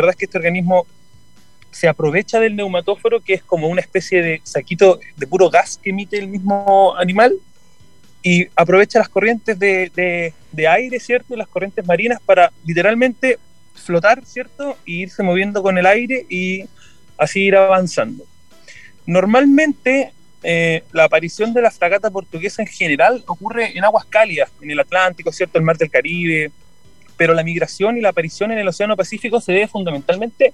verdad es que este organismo se aprovecha del neumatóforo, que es como una especie de saquito de puro gas que emite el mismo animal, y aprovecha las corrientes de, de, aire, ¿cierto? Y las corrientes marinas para literalmente flotar, ¿cierto? Y irse moviendo con el aire y así ir avanzando. Normalmente eh, la aparición de la fragata portuguesa en general ocurre en aguas cálidas, en el Atlántico, ¿cierto? El mar del Caribe, pero la migración y la aparición en el Océano Pacífico se debe fundamentalmente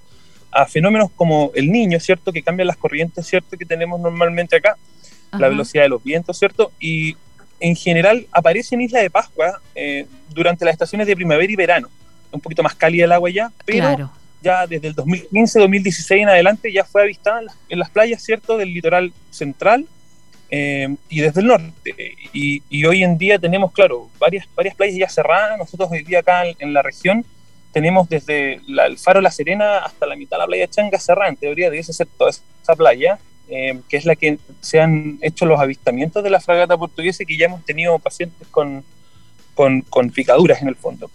a fenómenos como el niño, ¿cierto? Que cambian las corrientes, ¿cierto? Que tenemos normalmente acá, la velocidad de los vientos, ¿cierto? Y en general aparece en Isla de Pascua eh, durante las estaciones de primavera y verano. Un poquito más cálida el agua ya, pero ya desde el 2015, 2016 en adelante ya fue avistada en las, playas, ¿cierto? Del litoral central eh, y desde el norte. Y, hoy en día tenemos, claro, varias, varias playas ya cerradas. Nosotros hoy día acá en, la región tenemos desde el Faro La Serena hasta la mitad de la playa Changa cerrada. En teoría debiese ser toda esa playa. Eh, que es la que se han hecho los avistamientos de la fragata portuguesa y que ya hemos tenido pacientes con, con, picaduras en el fondo.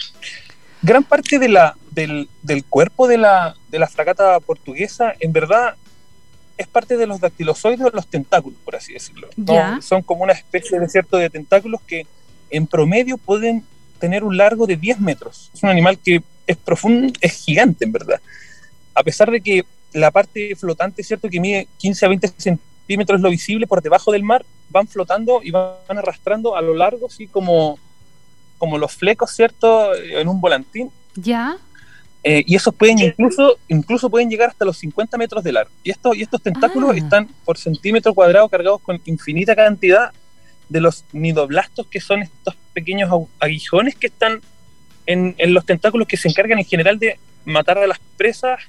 Gran parte de la, del, del cuerpo de la, de la fragata portuguesa, en verdad, es parte de los dactilozoides o los tentáculos, por así decirlo. Son como una especie de cierto de tentáculos que en promedio pueden tener un largo de 10 metros. Es un animal que es profundo, es gigante en verdad. A pesar de que la parte flotante, ¿cierto? Que mide 15 a 20 centímetros lo visible por debajo del mar, van flotando y van arrastrando a lo largo, así como, como los flecos, ¿cierto? En un volantín. Ya. Eh, y esos pueden incluso, incluso pueden llegar hasta los 50 metros de largo. Y, esto, y estos tentáculos ah. están por centímetro cuadrado cargados con infinita cantidad de los nidoblastos, que son estos pequeños aguijones que están en, en los tentáculos que se encargan en general de matar a las presas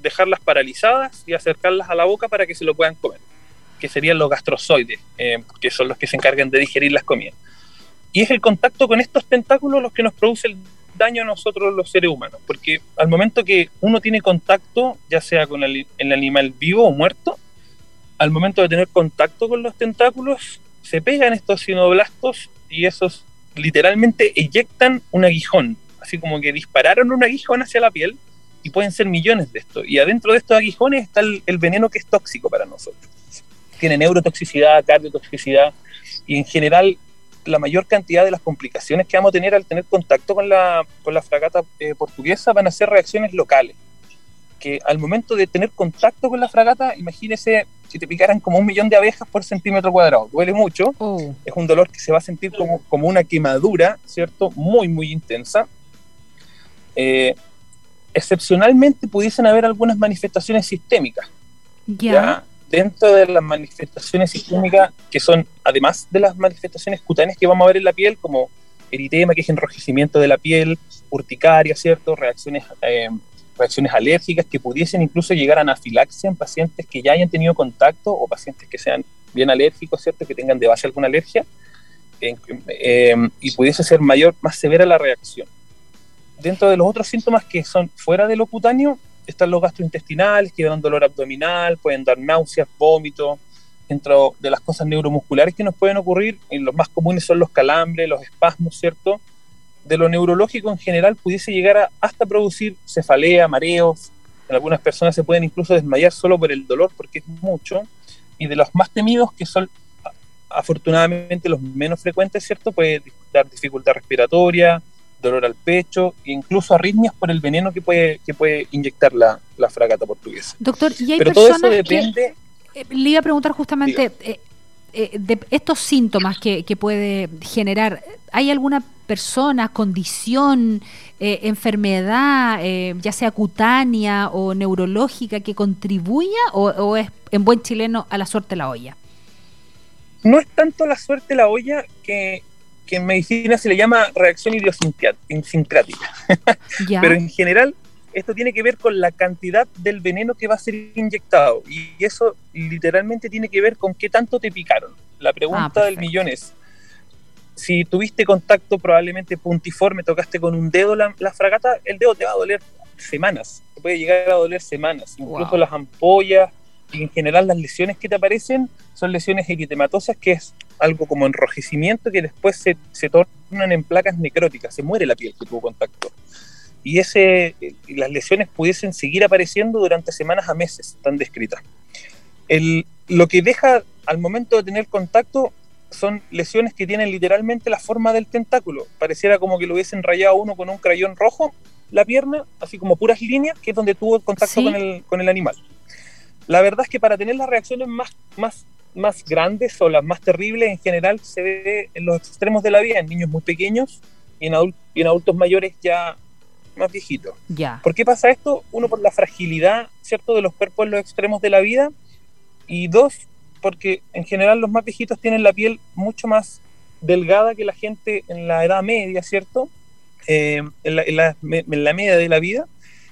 dejarlas paralizadas y acercarlas a la boca para que se lo puedan comer, que serían los gastrozoides, eh, que son los que se encargan de digerir las comidas. Y es el contacto con estos tentáculos los que nos produce el daño a nosotros los seres humanos, porque al momento que uno tiene contacto, ya sea con el, animal vivo o muerto, al momento de tener contacto con los tentáculos, se pegan estos sinoblastos y esos literalmente eyectan un aguijón, así como que dispararon un aguijón hacia la piel y pueden ser millones de estos. Y adentro de estos aguijones está el, veneno que es tóxico para nosotros. Tiene neurotoxicidad, cardiotoxicidad y en general la mayor cantidad de las complicaciones que vamos a tener al tener contacto con la, con la fragata eh, portuguesa van a ser reacciones locales. Que al momento de tener contacto con la fragata, imagínese si te picaran como un millón de abejas por centímetro cuadrado. Duele mucho, oh. es un dolor que se va a sentir como, como una quemadura, ¿cierto? Muy, muy intensa. Eh, excepcionalmente pudiesen haber algunas manifestaciones sistémicas. Ya. Dentro de las manifestaciones sistémicas, que son además de las manifestaciones cutáneas que vamos a ver en la piel, como eritema, que es enrojecimiento de la piel, urticaria, ¿cierto? Reacciones, eh, reacciones alérgicas que pudiesen incluso llegar a anafilaxia en pacientes que ya hayan tenido contacto o pacientes que sean bien alérgicos, ¿cierto? Que tengan de base alguna alergia eh, y pudiese ser mayor, más severa la reacción dentro de los otros síntomas que son fuera de lo cutáneo, están los gastrointestinales, que dan dolor abdominal, pueden dar náuseas, vómitos, dentro de las cosas neuromusculares que nos pueden ocurrir, y los más comunes son los calambres, los espasmos, ¿cierto? De lo neurológico en general pudiese llegar a hasta producir cefalea, mareos, en algunas personas se pueden incluso desmayar solo por el dolor porque es mucho, y de los más temidos que son afortunadamente los menos frecuentes, ¿cierto? Puede dar dificultad respiratoria, dolor al pecho e incluso arritmias por el veneno que puede, que puede inyectar la, fragata portuguesa. Doctor, ¿y hay Pero todo eso depende... Eh, le iba a preguntar justamente eh, eh, de estos síntomas que, puede generar. ¿Hay alguna persona, condición, enfermedad, ya sea cutánea o neurológica, que contribuya o, es en buen chileno a la suerte de la olla? No es tanto la suerte de la olla que que en medicina se le llama reacción idiosincrática. Pero en general, esto tiene que ver con la cantidad del veneno que va a ser inyectado. Y eso literalmente tiene que ver con qué tanto te picaron. La pregunta ah, del millón es, si tuviste contacto probablemente puntiforme, tocaste con un dedo la, fragata, el dedo te va a doler semanas. Te puede llegar a doler semanas. Incluso las ampollas y en general las lesiones que te aparecen son lesiones eritematosas, que es algo como enrojecimiento que después se, se tornan en placas necróticas, se muere la piel que tuvo contacto. y ese, las lesiones pudiesen seguir apareciendo durante semanas a meses, están descritas. El, lo que deja al momento de tener contacto son lesiones que tienen literalmente la forma del tentáculo. Pareciera como que lo hubiesen rayado uno con un crayón rojo la pierna, así como puras líneas, que es donde tuvo contacto con, el, con el animal. La verdad es que para tener las reacciones más, más, más grandes o las más terribles en general se ve en los extremos de la vida, en niños muy pequeños y en, y en adultos mayores ya más viejitos. Ya. ¿Por qué pasa esto? Uno, por la fragilidad, ¿cierto?, de los cuerpos en los extremos de la vida. Y dos, porque en general los más viejitos tienen la piel mucho más delgada que la gente en la edad media, ¿cierto? Eh, en, la, en, la, en, la, media de la vida.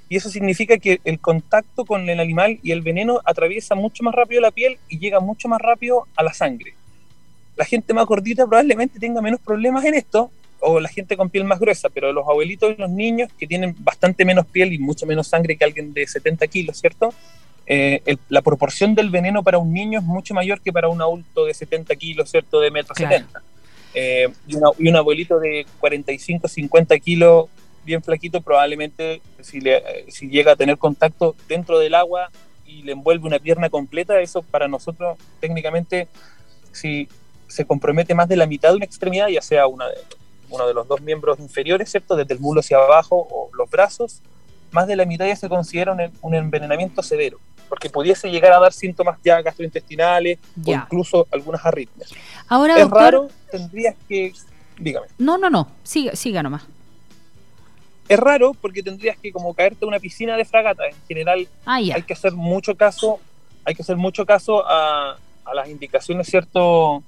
Y eso significa que el contacto con el animal y el veneno atraviesa mucho más rápido la piel y llega mucho más rápido a la sangre. La gente más gordita probablemente tenga menos problemas en esto, o la gente con piel más gruesa, pero los abuelitos y los niños que tienen bastante menos piel y mucho menos sangre que alguien de 70 kilos, ¿cierto? Eh, el, la proporción del veneno para un niño es mucho mayor que para un adulto de 70 kilos, ¿cierto? De metro claro. 70. Eh, y, una, y, un abuelito de 45, 50 kilos, bien flaquito, probablemente si, le, si llega a tener contacto dentro del agua y le envuelve una pierna completa, eso para nosotros técnicamente, si se compromete más de la mitad de una extremidad, ya sea una de, uno de los dos miembros inferiores, ¿cierto? Desde el muslo hacia abajo o los brazos, más de la mitad ya se considera un, un envenenamiento severo, porque pudiese llegar a dar síntomas ya gastrointestinales ya. o incluso algunas arritmias. Ahora, es doctor, raro, tendrías que... Dígame. No, no, no, siga, siga nomás. Es raro porque tendrías que como caerte a una piscina de fragata. En general ah, hay que hacer mucho caso, hay que hacer mucho caso a, a las indicaciones, ¿cierto?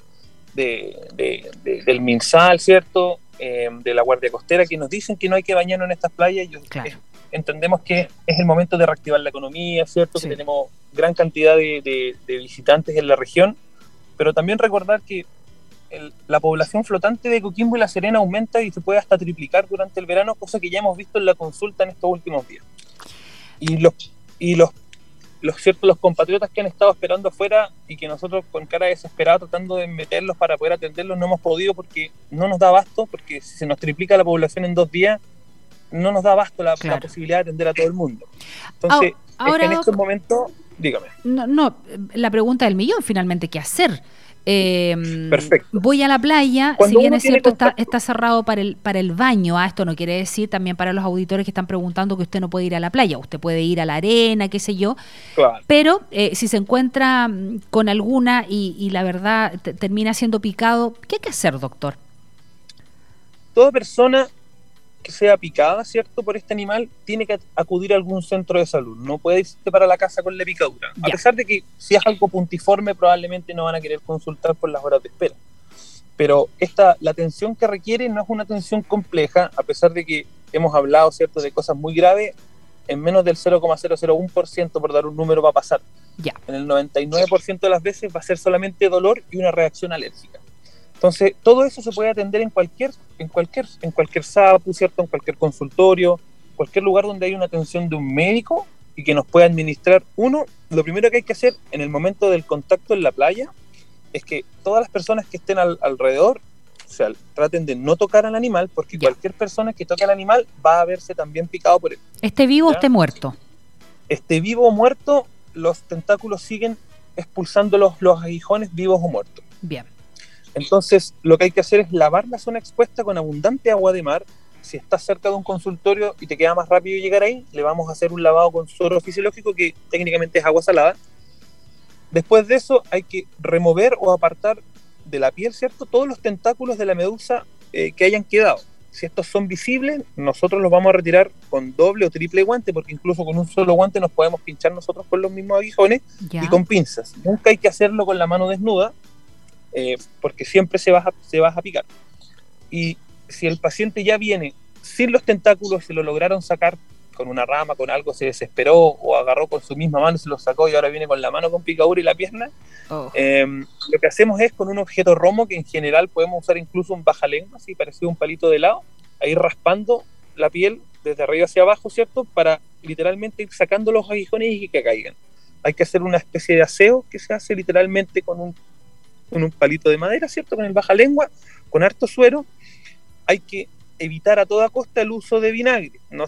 De, de, de, del MinSal, ¿cierto? Eh, de la Guardia Costera, que nos dicen que no hay que bañarnos en estas playas. Yo, claro. eh, entendemos que es el momento de reactivar la economía, ¿cierto? Sí. Que tenemos gran cantidad de, visitantes en la región, pero también recordar que el, la población flotante de Coquimbo y La Serena aumenta y se puede hasta triplicar durante el verano, cosa que ya hemos visto en la consulta en estos últimos días. Y los, y los los ciertos los compatriotas que han estado esperando afuera y que nosotros con cara desesperada tratando de meterlos para poder atenderlos no hemos podido porque no nos da abasto, porque si se nos triplica la población en dos días, no nos da abasto la, claro. la posibilidad de atender a todo el mundo. Entonces, ahora, en estos momentos, dígame. No, no, la pregunta del millón finalmente, ¿qué hacer? Eh, Perfecto. Voy a la playa, Cuando si bien es cierto, está, está, cerrado para el, para el baño. Ah, esto no quiere decir también para los auditores que están preguntando que usted no puede ir a la playa. Usted puede ir a la arena, qué sé yo. Claro. Pero eh, si se encuentra mm, con alguna y, y la verdad termina siendo picado, ¿qué hay que hacer, doctor? Toda persona que sea picada, ¿cierto?, por este animal, tiene que acudir a algún centro de salud. No puede irse para la casa con la picadura. Ya. A pesar de que si es algo puntiforme, probablemente no van a querer consultar por las horas de espera. Pero esta, la atención que requiere no es una atención compleja, a pesar de que hemos hablado, ¿cierto?, de cosas muy graves, en menos del 0,001%, por dar un número, va a pasar. Ya. En el 99% de las veces va a ser solamente dolor y una reacción alérgica. Entonces, todo eso se puede atender en cualquier, en cualquier, en cualquier SAPU, ¿cierto? En cualquier consultorio, cualquier lugar donde hay una atención de un médico y que nos pueda administrar. Uno, lo primero que hay que hacer en el momento del contacto en la playa es que todas las personas que estén al, alrededor, o sea, traten de no tocar al animal, porque cualquier persona que toque al animal va a verse también picado por él. Esté vivo o esté muerto. Esté vivo o muerto, los tentáculos siguen expulsando los, los aguijones vivos o muertos. Bien. Entonces, lo que hay que hacer es lavar la zona expuesta con abundante agua de mar. Si estás cerca de un consultorio y te queda más rápido llegar ahí, le vamos a hacer un lavado con suero fisiológico que técnicamente es agua salada. Después de eso, hay que remover o apartar de la piel, ¿cierto? Todos los tentáculos de la medusa eh, que hayan quedado. Si estos son visibles, nosotros los vamos a retirar con doble o triple guante, porque incluso con un solo guante nos podemos pinchar nosotros con los mismos aguijones ya. y con pinzas. Nunca hay que hacerlo con la mano desnuda, eh, porque siempre se va, a, se va a picar. Y si el paciente ya viene sin los tentáculos, se lo lograron sacar con una rama, con algo, se desesperó o agarró con su misma mano, se lo sacó y ahora viene con la mano con picadura y la pierna, oh. eh, lo que hacemos es con un objeto romo, que en general podemos usar incluso un baja lengua, así parecido a un palito de helado, ahí raspando la piel desde arriba hacia abajo, ¿cierto? Para literalmente ir sacando los aguijones y que caigan. Hay que hacer una especie de aseo que se hace literalmente con un con un palito de madera, ¿cierto? Con el baja lengua, con harto suero. Hay que evitar a toda costa el uso de vinagre, no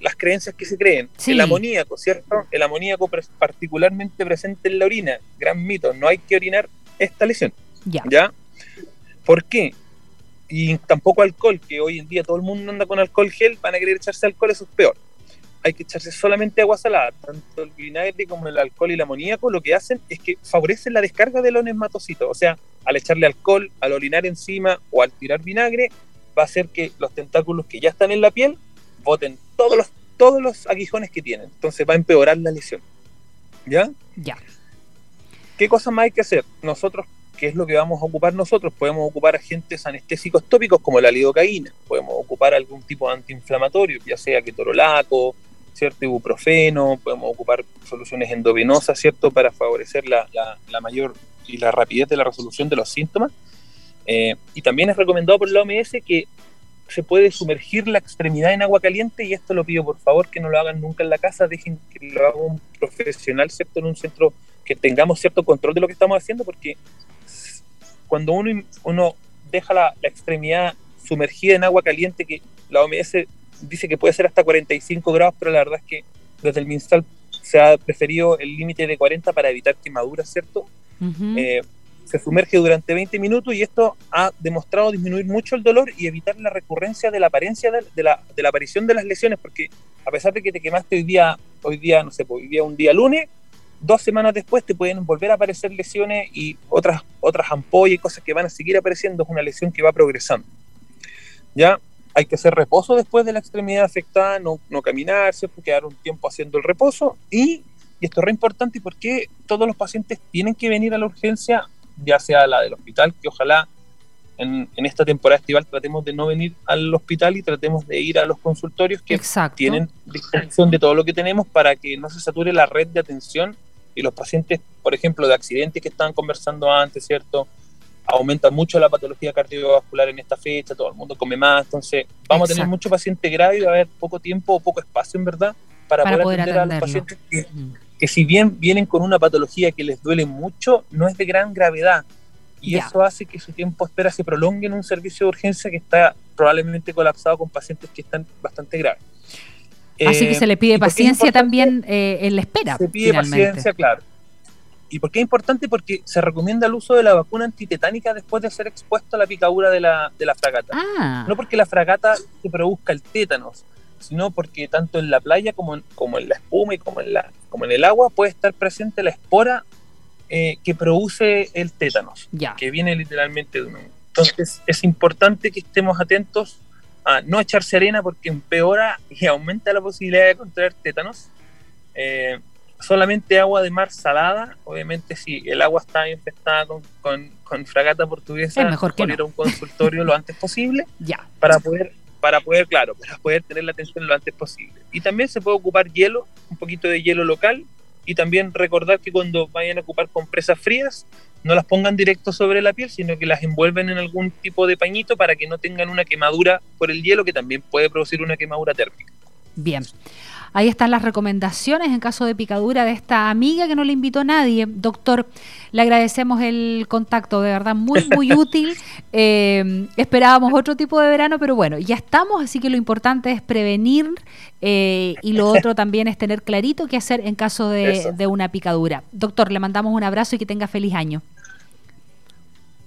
las creencias que se creen. El amoníaco, ¿cierto? El amoníaco particularmente presente en la orina, gran mito, no hay que orinar esta lesión. Ya. ¿Ya? ¿Por qué? Y tampoco alcohol, que hoy en día todo el mundo anda con alcohol gel, van a querer echarse alcohol, eso es peor. Hay que echarse solamente agua salada. Tanto el vinagre como el alcohol y el amoníaco lo que hacen es que favorecen la descarga de los nematocitos. O sea, al echarle alcohol, al orinar encima o al tirar vinagre, va a hacer que los tentáculos que ya están en la piel boten todos los, todos los aguijones que tienen. Entonces va a empeorar la lesión. ¿Ya? Ya. ¿Qué cosa más hay que hacer? Nosotros, ¿qué es lo que vamos a ocupar nosotros? Podemos ocupar agentes anestésicos tópicos como la lidocaína, podemos ocupar algún tipo de antiinflamatorio, ya sea ketorolaco, cierto ibuprofeno, podemos ocupar soluciones endovenosas, ¿cierto? Para favorecer la, la mayor y la rapidez de la resolución de los síntomas. Eh, y también es recomendado por la OMS que se puede sumergir la extremidad en agua caliente y esto lo pido por favor que no lo hagan nunca en la casa, dejen que lo haga un profesional, ¿cierto? En un centro que tengamos cierto control de lo que estamos haciendo porque cuando uno, uno deja la, extremidad sumergida en agua caliente, que la OMS dice que puede ser hasta 45 grados, pero la verdad es que desde el MinSal se ha preferido el límite de 40 para evitar quemaduras, ¿cierto? se sumerge durante 20 minutos y esto ha demostrado disminuir mucho el dolor y evitar la recurrencia de la apariencia de, la, de la, aparición de las lesiones, porque a pesar de que te quemaste hoy día, hoy día, no sé, pues, hoy día un día lunes, dos semanas después te pueden volver a aparecer lesiones y otras, otras ampollas y cosas que van a seguir apareciendo, es una lesión que va progresando. Ya hay que hacer reposo después de la extremidad afectada, no, no caminar, quedar un tiempo haciendo el reposo y, y esto es re importante porque todos los pacientes tienen que venir a la urgencia ya sea la del hospital, que ojalá en, esta temporada estival tratemos de no venir al hospital y tratemos de ir a los consultorios que tienen disposición de todo lo que tenemos para que no se sature la red de atención y los pacientes, por ejemplo, de accidentes que estaban conversando antes, ¿cierto? Aumenta mucho la patología cardiovascular en esta fecha, todo el mundo come más, entonces vamos a tener mucho paciente grave y va a haber poco tiempo o poco espacio, en verdad, para, poder, atender a los pacientes que, que si bien vienen con una patología que les duele mucho, no es de gran gravedad. Y eso hace que su tiempo de espera se prolongue en un servicio de urgencia que está probablemente colapsado con pacientes que están bastante graves. Así que se le pide paciencia también eh, en la espera. Se pide paciencia, claro. ¿Y por qué es importante? Porque se recomienda el uso de la vacuna antitetánica después de ser expuesto a la picadura de la, de la fragata. Ah. No porque la fragata se produzca el tétanos, sino porque tanto en la playa como en, como en la espuma y como en, la, como en el agua puede estar presente la espora eh, que produce el tétanos, que viene literalmente de un Entonces es importante que estemos atentos a no echarse arena porque empeora y aumenta la posibilidad de contraer tétanos. Eh, solamente agua de mar salada, obviamente si el agua está infestada con, con, fragata portuguesa, es mejor que ir a un consultorio lo antes posible ya. para poder para poder, claro, para poder tener la atención lo antes posible. Y también se puede ocupar hielo, un poquito de hielo local, y también recordar que cuando vayan a ocupar compresas frías, no las pongan directo sobre la piel, sino que las envuelven en algún tipo de pañito para que no tengan una quemadura por el hielo, que también puede producir una quemadura térmica. Bien. Ahí están las recomendaciones en caso de picadura de esta amiga que no le invitó a nadie. Doctor, le agradecemos el contacto, de verdad muy, muy útil. Eh, esperábamos otro tipo de verano, pero bueno, ya estamos, así que lo importante es prevenir eh, y lo otro también es tener clarito qué hacer en caso de, de una picadura. Doctor, le mandamos un abrazo y que tenga feliz año.